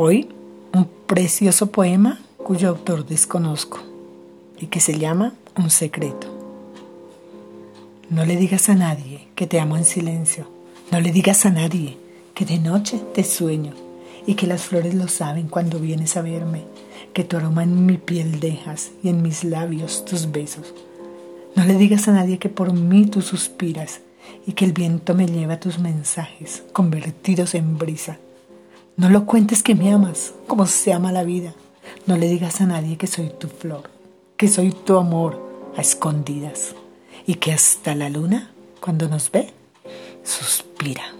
Hoy un precioso poema cuyo autor desconozco y que se llama Un secreto. No le digas a nadie que te amo en silencio. No le digas a nadie que de noche te sueño y que las flores lo saben cuando vienes a verme, que tu aroma en mi piel dejas y en mis labios tus besos. No le digas a nadie que por mí tú suspiras y que el viento me lleva tus mensajes convertidos en brisa. No lo cuentes que me amas como se ama la vida. No le digas a nadie que soy tu flor, que soy tu amor a escondidas y que hasta la luna, cuando nos ve, suspira.